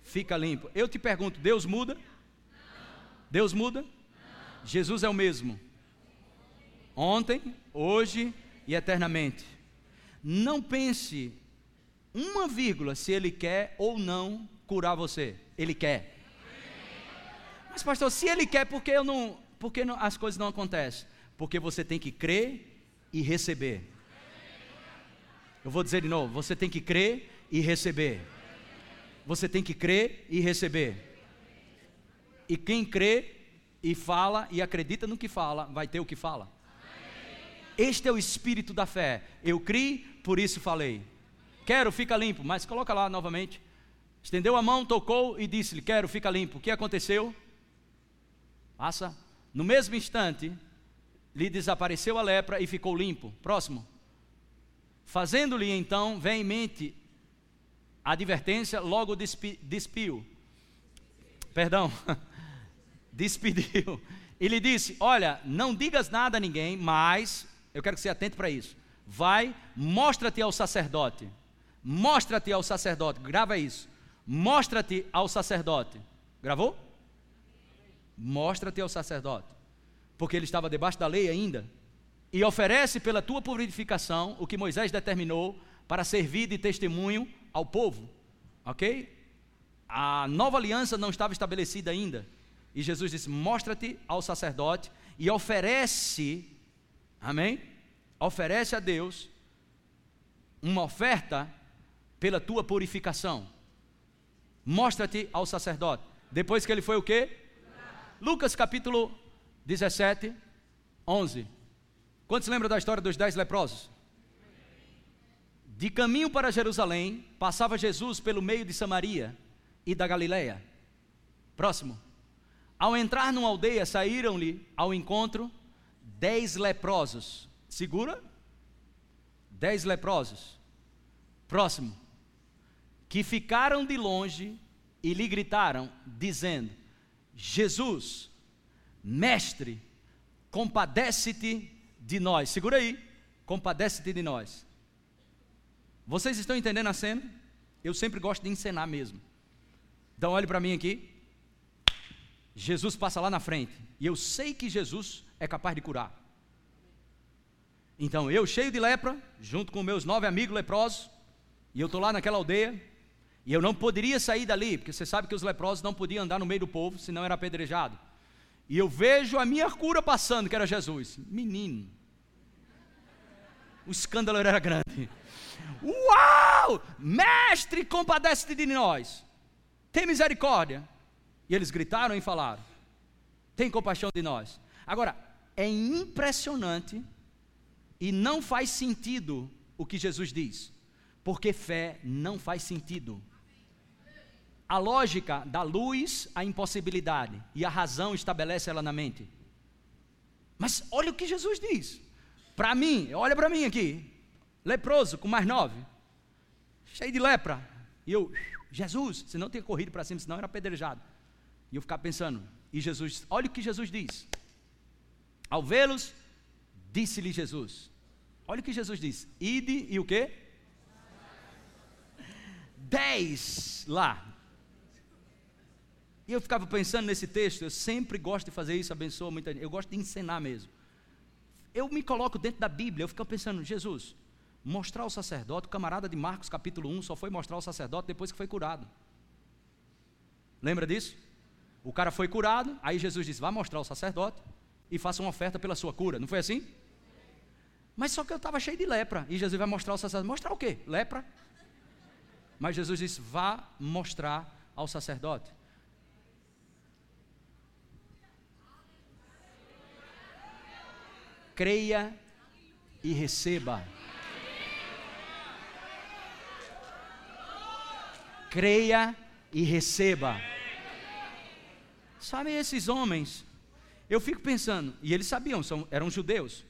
Fica limpo. Eu te pergunto: Deus muda? Deus muda? Jesus é o mesmo. Ontem, hoje e eternamente. Não pense uma vírgula se ele quer ou não curar você. Ele quer. Mas pastor, se ele quer, por que eu não, por que as coisas não acontecem? Porque você tem que crer e receber. Eu vou dizer de novo: você tem que crer e receber. Você tem que crer e receber. E quem crê e fala e acredita no que fala, vai ter o que fala. Este é o espírito da fé. Eu criei, por isso falei. Quero, fica limpo. Mas coloca lá novamente. Estendeu a mão, tocou e disse-lhe: Quero, fica limpo. O que aconteceu? Passa. No mesmo instante, lhe desapareceu a lepra e ficou limpo. Próximo. Fazendo-lhe então veemente advertência, logo despi, despiu. Perdão, despediu. E lhe disse: Olha, não digas nada a ninguém, mas, eu quero que você atente para isso. Vai, mostra-te ao sacerdote. Mostra-te ao sacerdote. Grava isso. Mostra-te ao sacerdote. Gravou? Mostra-te ao sacerdote. Porque ele estava debaixo da lei ainda e oferece pela tua purificação o que Moisés determinou para servir de testemunho ao povo. Ok? A nova aliança não estava estabelecida ainda. E Jesus disse: Mostra-te ao sacerdote e oferece, amém? Oferece a Deus uma oferta pela tua purificação. Mostra-te ao sacerdote. Depois que ele foi o quê? Lucas capítulo 17, 11. Quantos lembram da história dos dez leprosos? De caminho para Jerusalém, passava Jesus pelo meio de Samaria e da Galileia. Próximo. Ao entrar numa aldeia, saíram-lhe ao encontro dez leprosos. Segura? Dez leprosos. Próximo. Que ficaram de longe e lhe gritaram, dizendo: Jesus, mestre, compadece-te de nós. Segura aí. Compadece-te de nós. Vocês estão entendendo a cena? Eu sempre gosto de encenar mesmo. Então olhe para mim aqui. Jesus passa lá na frente. E eu sei que Jesus é capaz de curar. Então eu, cheio de lepra, junto com meus nove amigos leprosos, e eu estou lá naquela aldeia, e eu não poderia sair dali, porque você sabe que os leprosos não podiam andar no meio do povo, senão era apedrejado. E eu vejo a minha cura passando, que era Jesus. Menino. O escândalo era grande. Uau! Mestre, compadece-te de nós. Tem misericórdia. E eles gritaram e falaram: Tem compaixão de nós. Agora, é impressionante e não faz sentido o que Jesus diz, porque fé não faz sentido. A lógica dá luz à impossibilidade e a razão estabelece ela na mente. Mas olha o que Jesus diz. Para mim, olha para mim aqui, leproso com mais nove, cheio de lepra. E eu, Jesus, se não tinha corrido para cima, senão era apedrejado. E eu ficava pensando, e Jesus, olha o que Jesus diz. Ao vê-los, disse-lhe Jesus. Olha o que Jesus diz: Ide e o quê? Dez lá. Eu ficava pensando nesse texto, eu sempre gosto de fazer isso, abençoa muita gente. Eu gosto de ensinar mesmo. Eu me coloco dentro da Bíblia, eu fico pensando, Jesus, mostrar o sacerdote, o camarada de Marcos capítulo 1 só foi mostrar o sacerdote depois que foi curado. Lembra disso? O cara foi curado, aí Jesus disse: Vá mostrar o sacerdote e faça uma oferta pela sua cura. Não foi assim? Mas só que eu estava cheio de lepra. E Jesus vai mostrar ao sacerdote: Mostrar o quê? Lepra. Mas Jesus disse: Vá mostrar ao sacerdote. Creia e receba. Creia e receba. Sabe esses homens? Eu fico pensando, e eles sabiam, são, eram judeus.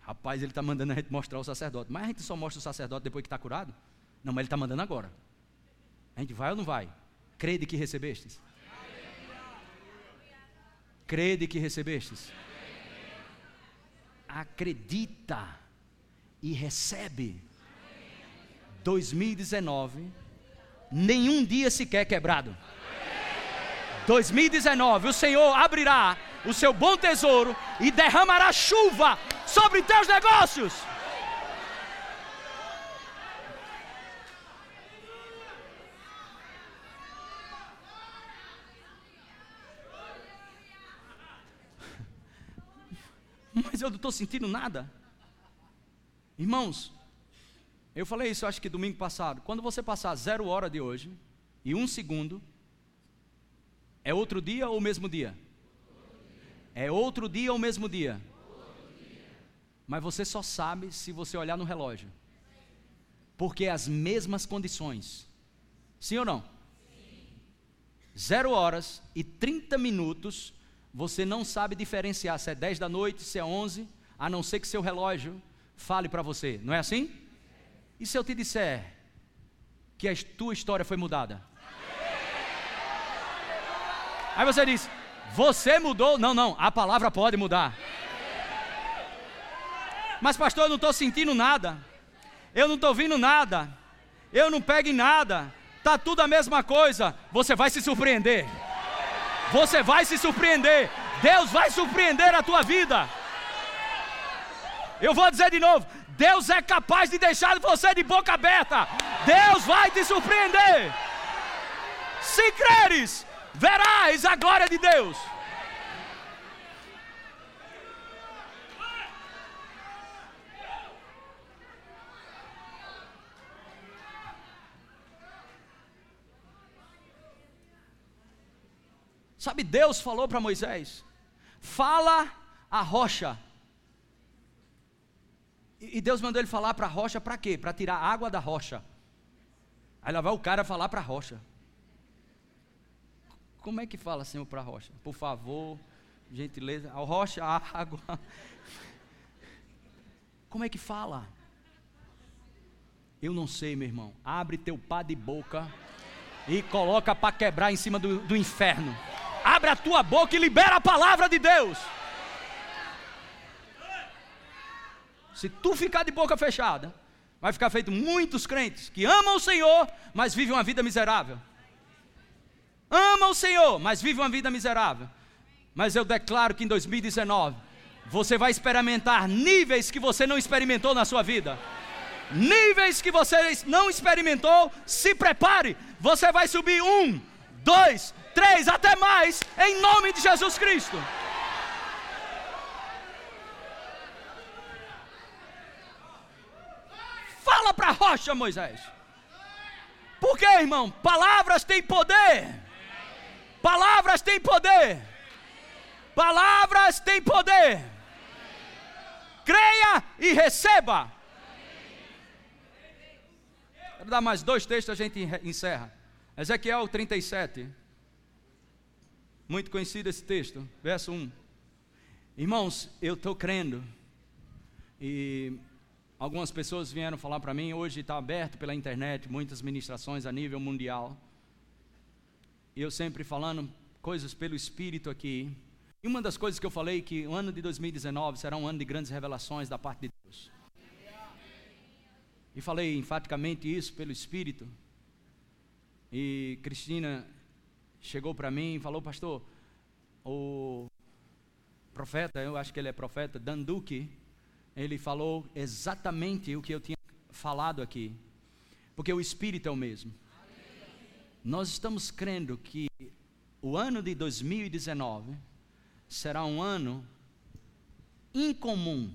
Rapaz, ele está mandando a gente mostrar o sacerdote. Mas a gente só mostra o sacerdote depois que está curado? Não, mas ele está mandando agora. A gente vai ou não vai? Crede que recebestes? Crede que recebestes? Acredita e recebe. 2019, nenhum dia sequer quebrado. 2019, o Senhor abrirá o seu bom tesouro e derramará chuva sobre teus negócios. Eu não estou sentindo nada. Irmãos, eu falei isso acho que domingo passado. Quando você passar zero hora de hoje e um segundo, é outro dia ou o mesmo dia? É outro dia ou o mesmo dia? Mas você só sabe se você olhar no relógio. Porque é as mesmas condições. Sim ou não? Zero horas e 30 minutos, você não sabe diferenciar se é 10 da noite, se é 11, a não ser que seu relógio fale para você. Não é assim? E se eu te disser que a tua história foi mudada? Aí você diz: Você mudou? Não, não, a palavra pode mudar. Mas, pastor, eu não estou sentindo nada. Eu não estou ouvindo nada. Eu não pego em nada. Está tudo a mesma coisa. Você vai se surpreender. Você vai se surpreender. Deus vai surpreender a tua vida. Eu vou dizer de novo: Deus é capaz de deixar você de boca aberta. Deus vai te surpreender. Se creres, verás a glória de Deus. Sabe, Deus falou para Moisés: fala a rocha. E Deus mandou ele falar para a rocha para quê? Para tirar água da rocha. Aí lá vai o cara falar para a rocha. Como é que fala, Senhor, para a rocha? Por favor, gentileza. A rocha, a água. Como é que fala? Eu não sei, meu irmão. Abre teu pá de boca e coloca para quebrar em cima do, do inferno. Abre a tua boca e libera a palavra de Deus. Se tu ficar de boca fechada, vai ficar feito muitos crentes que amam o Senhor, mas vivem uma vida miserável ama o Senhor, mas vive uma vida miserável. Mas eu declaro que em 2019 você vai experimentar níveis que você não experimentou na sua vida. Níveis que você não experimentou, se prepare. Você vai subir um, dois, três, até mais, em nome de Jesus Cristo. Fala para a rocha, Moisés. Por quê, irmão? Palavras têm poder. Palavras têm poder. Palavras têm poder. Creia e receba. Quero dar mais dois textos, a gente encerra. Ezequiel 37. Muito conhecido esse texto, verso 1. Irmãos, eu estou crendo. E algumas pessoas vieram falar para mim, hoje está aberto pela internet, muitas ministrações a nível mundial. E eu sempre falando coisas pelo Espírito aqui. E uma das coisas que eu falei que o ano de 2019 será um ano de grandes revelações da parte de Deus. E falei enfaticamente isso pelo Espírito. E Cristina chegou para mim e falou, pastor, o profeta, eu acho que ele é profeta, Dan Duque, ele falou exatamente o que eu tinha falado aqui. Porque o Espírito é o mesmo. Nós estamos crendo que o ano de 2019 será um ano incomum.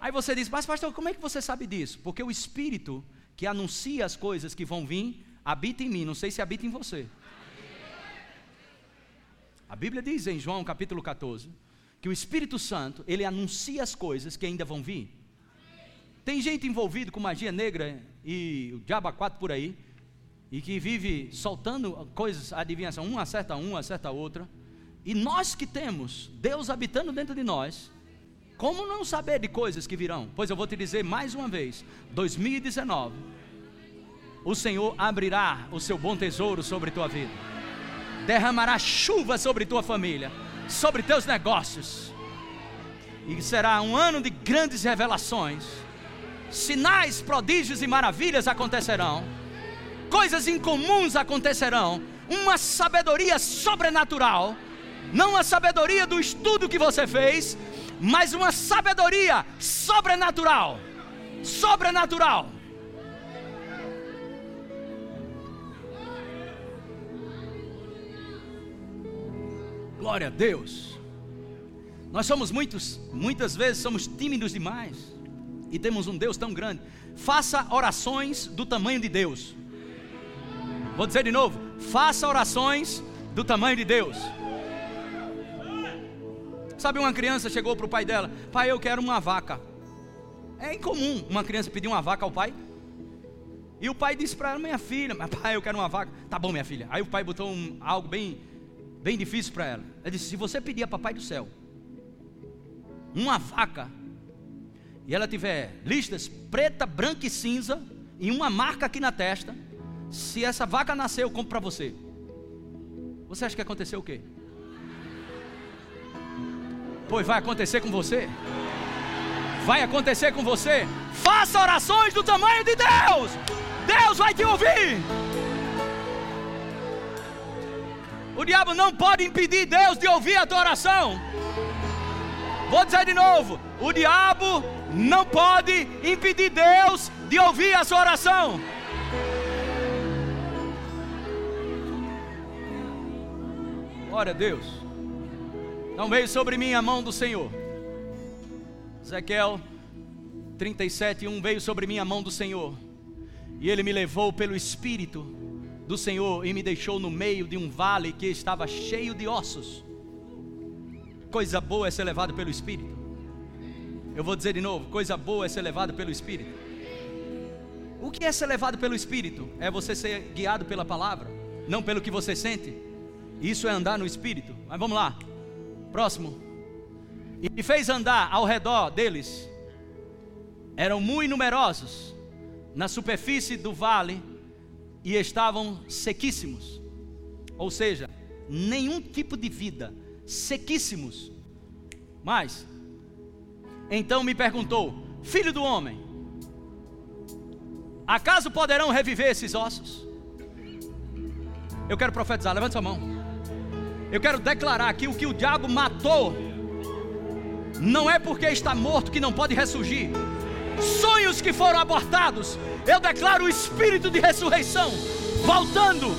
Aí você diz, mas pastor, como é que você sabe disso? Porque o Espírito que anuncia as coisas que vão vir, habita em mim, não sei se habita em você. A Bíblia diz em João capítulo 14 que o Espírito Santo, ele anuncia as coisas que ainda vão vir. Tem gente envolvida com magia negra e o diabo 4 por aí, e que vive soltando coisas, adivinhação, um acerta um, acerta outra. E nós que temos Deus habitando dentro de nós, como não saber de coisas que virão? Pois eu vou te dizer mais uma vez: 2019, o Senhor abrirá o seu bom tesouro sobre tua vida, derramará chuva sobre tua família, sobre teus negócios, e será um ano de grandes revelações, sinais, prodígios e maravilhas acontecerão. Coisas incomuns acontecerão, uma sabedoria sobrenatural, não a sabedoria do estudo que você fez, mas uma sabedoria sobrenatural. Sobrenatural. Glória a Deus. Nós somos muitos, muitas vezes somos tímidos demais e temos um Deus tão grande. Faça orações do tamanho de Deus. Vou dizer de novo: faça orações do tamanho de Deus. Sabe, uma criança chegou para o pai dela: Pai, eu quero uma vaca. É incomum uma criança pedir uma vaca ao pai. E o pai disse para ela: Minha filha, pai, eu quero uma vaca. Tá bom, minha filha. Aí o pai botou um, algo bem, bem difícil para ela. Ele disse: Se você pedir a papai do céu uma vaca, e ela tiver listas preta, branca e cinza, e uma marca aqui na testa, se essa vaca nascer, eu compro para você. Você acha que aconteceu o quê? Pois vai acontecer com você. Vai acontecer com você. Faça orações do tamanho de Deus. Deus vai te ouvir. O diabo não pode impedir Deus de ouvir a tua oração. Vou dizer de novo: o diabo não pode impedir Deus de ouvir a sua oração. Glória a Deus. Não veio sobre mim a mão do Senhor. Ezequiel 37, 1 veio sobre mim a mão do Senhor. E ele me levou pelo Espírito do Senhor e me deixou no meio de um vale que estava cheio de ossos. Coisa boa é ser levado pelo Espírito. Eu vou dizer de novo: coisa boa é ser levado pelo Espírito. O que é ser levado pelo Espírito? É você ser guiado pela palavra, não pelo que você sente. Isso é andar no espírito. Mas vamos lá. Próximo. E fez andar ao redor deles. Eram muito numerosos na superfície do vale e estavam sequíssimos. Ou seja, nenhum tipo de vida, sequíssimos. Mas então me perguntou: Filho do homem, acaso poderão reviver esses ossos? Eu quero profetizar, levante sua mão. Eu quero declarar que o que o diabo matou não é porque está morto que não pode ressurgir. Sonhos que foram abortados, eu declaro o espírito de ressurreição voltando,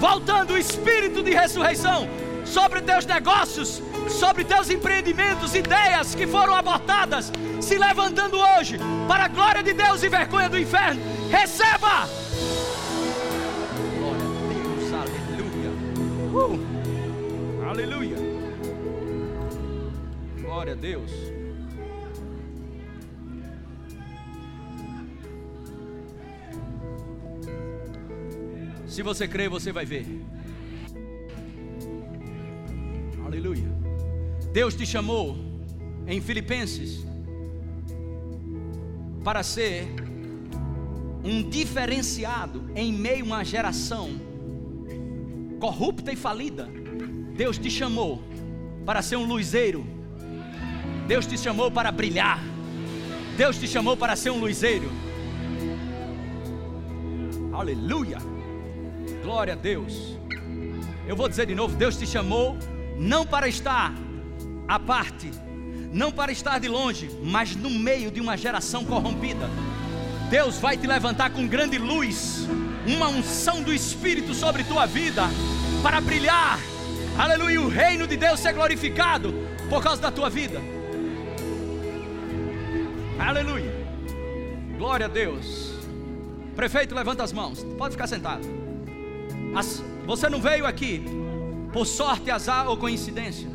voltando o espírito de ressurreição sobre teus negócios, sobre teus empreendimentos, ideias que foram abortadas, se levantando hoje para a glória de Deus e vergonha do inferno. Receba! Glória a Deus, aleluia. Uh, aleluia. Glória a Deus. Se você crê, você vai ver. Aleluia. Deus te chamou em Filipenses para ser um diferenciado em meio a uma geração corrupta e falida. Deus te chamou para ser um luzeiro. Deus te chamou para brilhar. Deus te chamou para ser um luzeiro. Aleluia. Glória a Deus. Eu vou dizer de novo: Deus te chamou não para estar à parte, não para estar de longe, mas no meio de uma geração corrompida. Deus vai te levantar com grande luz, uma unção do Espírito sobre tua vida, para brilhar, aleluia, o reino de Deus ser glorificado por causa da tua vida. Aleluia, glória a Deus. Prefeito, levanta as mãos, pode ficar sentado. As, você não veio aqui por sorte, azar ou coincidência.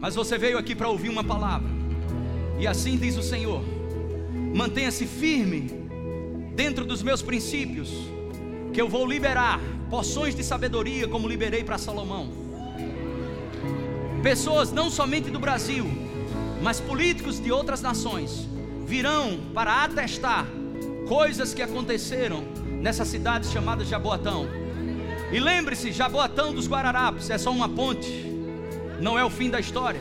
Mas você veio aqui para ouvir uma palavra. E assim diz o Senhor: mantenha-se firme dentro dos meus princípios, que eu vou liberar porções de sabedoria, como liberei para Salomão. Pessoas não somente do Brasil, mas políticos de outras nações virão para atestar coisas que aconteceram nessa cidade chamada Jaboatão e lembre-se, Jaboatão dos Guararapes é só uma ponte, não é o fim da história.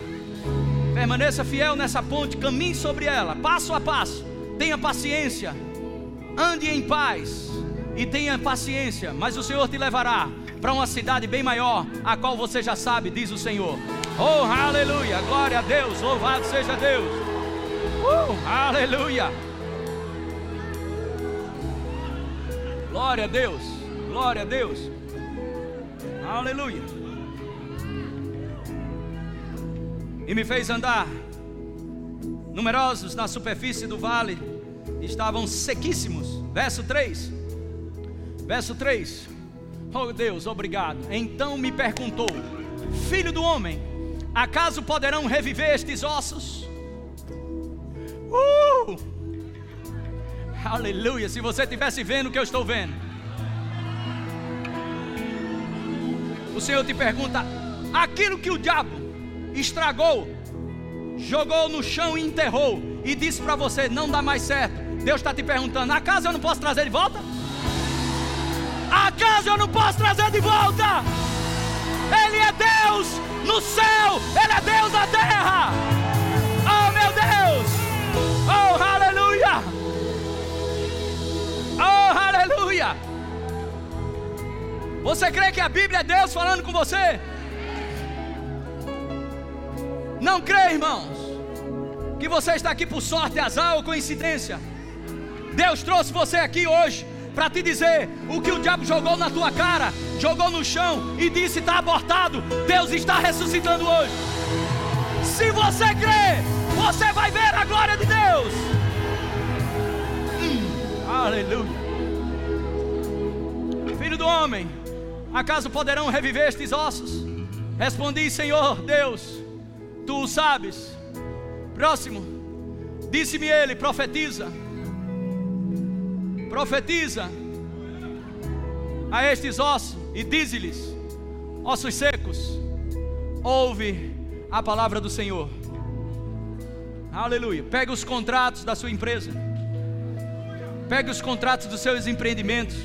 Permaneça fiel nessa ponte, caminhe sobre ela, passo a passo. Tenha paciência, ande em paz e tenha paciência, mas o Senhor te levará para uma cidade bem maior, a qual você já sabe, diz o Senhor. Oh, aleluia, glória a Deus, louvado seja Deus. Uh, aleluia. Glória a Deus, glória a Deus. Aleluia. E me fez andar. Numerosos na superfície do vale estavam sequíssimos. Verso 3. Verso 3. Oh Deus, obrigado. Então me perguntou: Filho do homem, acaso poderão reviver estes ossos? Uh! Aleluia. Se você estivesse vendo o que eu estou vendo. o Senhor te pergunta: aquilo que o diabo estragou, jogou no chão e enterrou, e disse para você: não dá mais certo. Deus está te perguntando: acaso eu não posso trazer de volta? Acaso eu não posso trazer de volta? Ele é Deus no céu, Ele é Deus na terra. Oh meu Deus! Oh aleluia! Oh aleluia! Você crê que a Bíblia é Deus falando com você? Não crê, irmãos, que você está aqui por sorte, azar ou coincidência. Deus trouxe você aqui hoje para te dizer o que o diabo jogou na tua cara, jogou no chão e disse: está abortado. Deus está ressuscitando hoje. Se você crê, você vai ver a glória de Deus. Hum, aleluia. Filho do homem, Acaso poderão reviver estes ossos? Respondi, Senhor Deus, tu o sabes. Próximo, disse-me ele: profetiza, profetiza a estes ossos e dize-lhes: ossos secos, ouve a palavra do Senhor. Aleluia. Pega os contratos da sua empresa, pega os contratos dos seus empreendimentos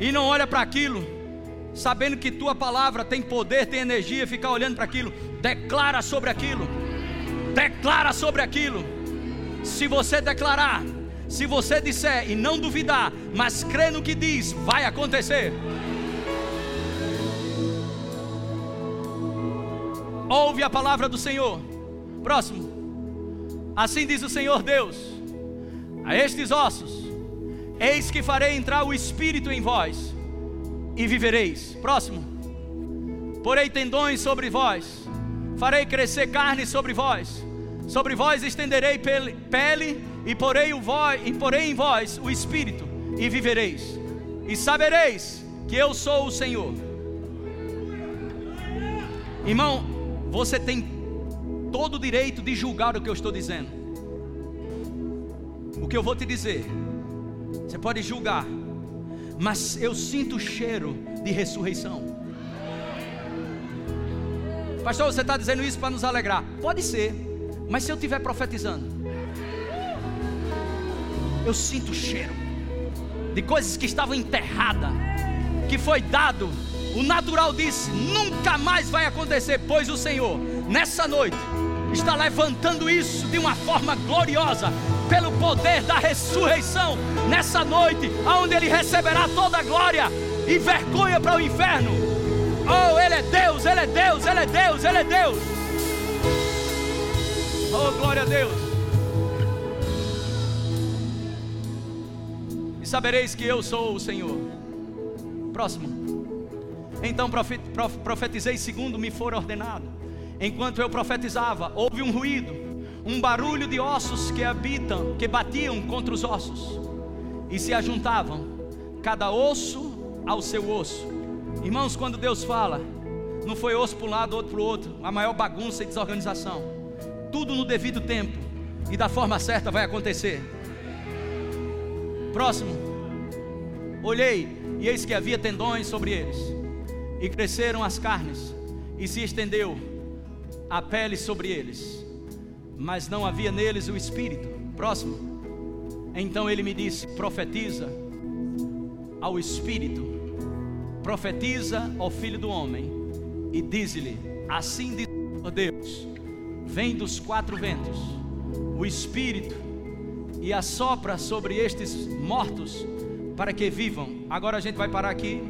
e não olha para aquilo sabendo que tua palavra tem poder, tem energia, ficar olhando para aquilo, declara sobre aquilo, declara sobre aquilo. Se você declarar, se você disser e não duvidar, mas crê no que diz, vai acontecer. Ouve a palavra do Senhor. Próximo. Assim diz o Senhor Deus: a estes ossos, eis que farei entrar o Espírito em vós e vivereis. Próximo. porei tendões sobre vós, farei crescer carne sobre vós, sobre vós estenderei pele, e porei, o vós, e porei em vós o espírito, e vivereis, e sabereis que eu sou o Senhor. Irmão, você tem todo o direito de julgar o que eu estou dizendo. O que eu vou te dizer, você pode julgar, mas eu sinto o cheiro de ressurreição. Pastor, você está dizendo isso para nos alegrar? Pode ser, mas se eu estiver profetizando, eu sinto o cheiro de coisas que estavam enterradas, que foi dado. O natural disse: nunca mais vai acontecer, pois o Senhor, nessa noite, está levantando isso de uma forma gloriosa, pelo poder da ressurreição, nessa noite, onde Ele receberá toda a glória e vergonha para o inferno. Oh, Ele é Deus, Ele é Deus, Ele é Deus, Ele é Deus. Oh, glória a Deus. E sabereis que eu sou o Senhor. Próximo. Então profetizei segundo me for ordenado Enquanto eu profetizava, houve um ruído, um barulho de ossos que habitam, que batiam contra os ossos e se ajuntavam, cada osso ao seu osso. Irmãos, quando Deus fala, não foi osso para um lado, outro para o outro, a maior bagunça e desorganização. Tudo no devido tempo e da forma certa vai acontecer. Próximo. Olhei e eis que havia tendões sobre eles, e cresceram as carnes, e se estendeu a pele sobre eles, mas não havia neles o espírito. Próximo. Então ele me disse: profetiza ao espírito, profetiza ao filho do homem, e diz-lhe: Assim diz Deus: vem dos quatro ventos, o espírito, e assopra sobre estes mortos, para que vivam. Agora a gente vai parar aqui.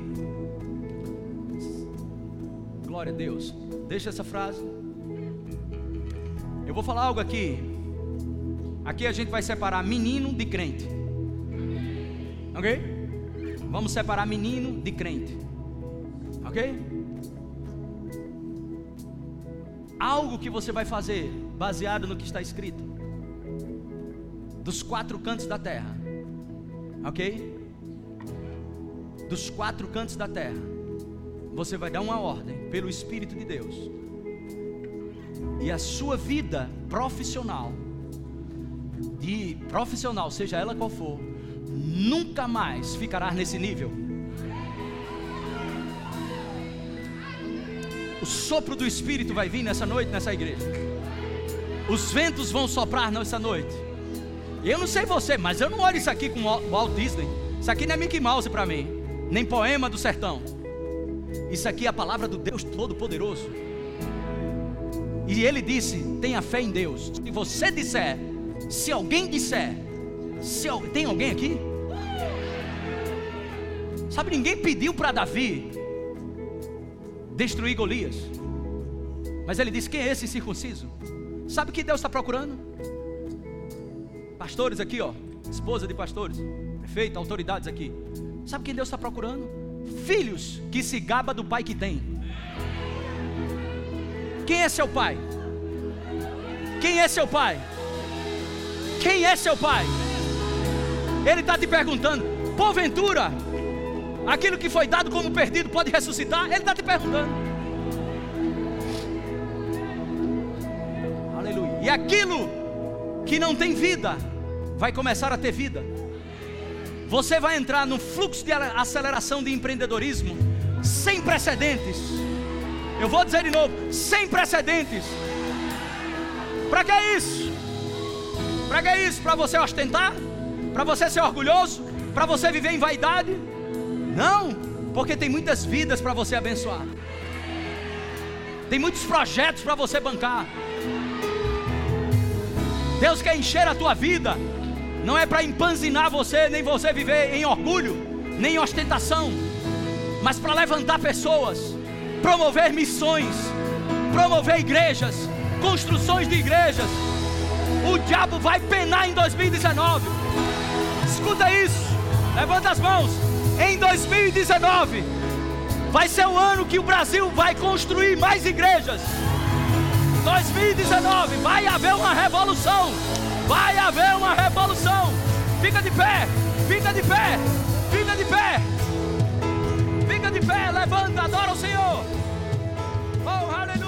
Glória a Deus. Deixa essa frase. Eu vou falar algo aqui. Aqui a gente vai separar menino de crente. Ok? Vamos separar menino de crente. Ok? Algo que você vai fazer baseado no que está escrito. Dos quatro cantos da terra. Ok? Dos quatro cantos da terra. Você vai dar uma ordem pelo Espírito de Deus e a sua vida profissional, de profissional, seja ela qual for, nunca mais ficará nesse nível. Sopro do Espírito vai vir nessa noite, nessa igreja. Os ventos vão soprar nessa noite. Eu não sei você, mas eu não olho isso aqui com Walt Disney. Isso aqui não é Mickey Mouse para mim, nem poema do sertão. Isso aqui é a palavra do Deus Todo-Poderoso. E ele disse: tenha fé em Deus. Se você disser, se alguém disser, se, tem alguém aqui? Sabe, ninguém pediu para Davi destruir Golias. Mas ele disse: quem é esse circunciso? Sabe o que Deus está procurando? Pastores aqui, ó, esposa de pastores, prefeito, autoridades aqui. Sabe quem Deus está procurando? Filhos que se gaba do pai que tem. Quem é seu pai? Quem é seu pai? Quem é seu pai? Ele está te perguntando, porventura, aquilo que foi dado como perdido pode ressuscitar? Ele está te perguntando. Aleluia. E aquilo que não tem vida, vai começar a ter vida. Você vai entrar num fluxo de aceleração de empreendedorismo sem precedentes eu vou dizer de novo: sem precedentes. Para que isso? Para que isso? Para você ostentar? Para você ser orgulhoso? Para você viver em vaidade? Não, porque tem muitas vidas para você abençoar. Tem muitos projetos para você bancar. Deus quer encher a tua vida. Não é para empanzinar você, nem você viver em orgulho, nem em ostentação, mas para levantar pessoas promover missões, promover igrejas, construções de igrejas. O diabo vai penar em 2019. Escuta isso, levanta as mãos. Em 2019, Vai ser o ano que o Brasil vai construir mais igrejas. 2019 vai haver uma revolução. Vai haver uma revolução. Fica de pé, fica de pé, fica de pé. Fica de pé, levanta, adora o Senhor. Oh, aleluia.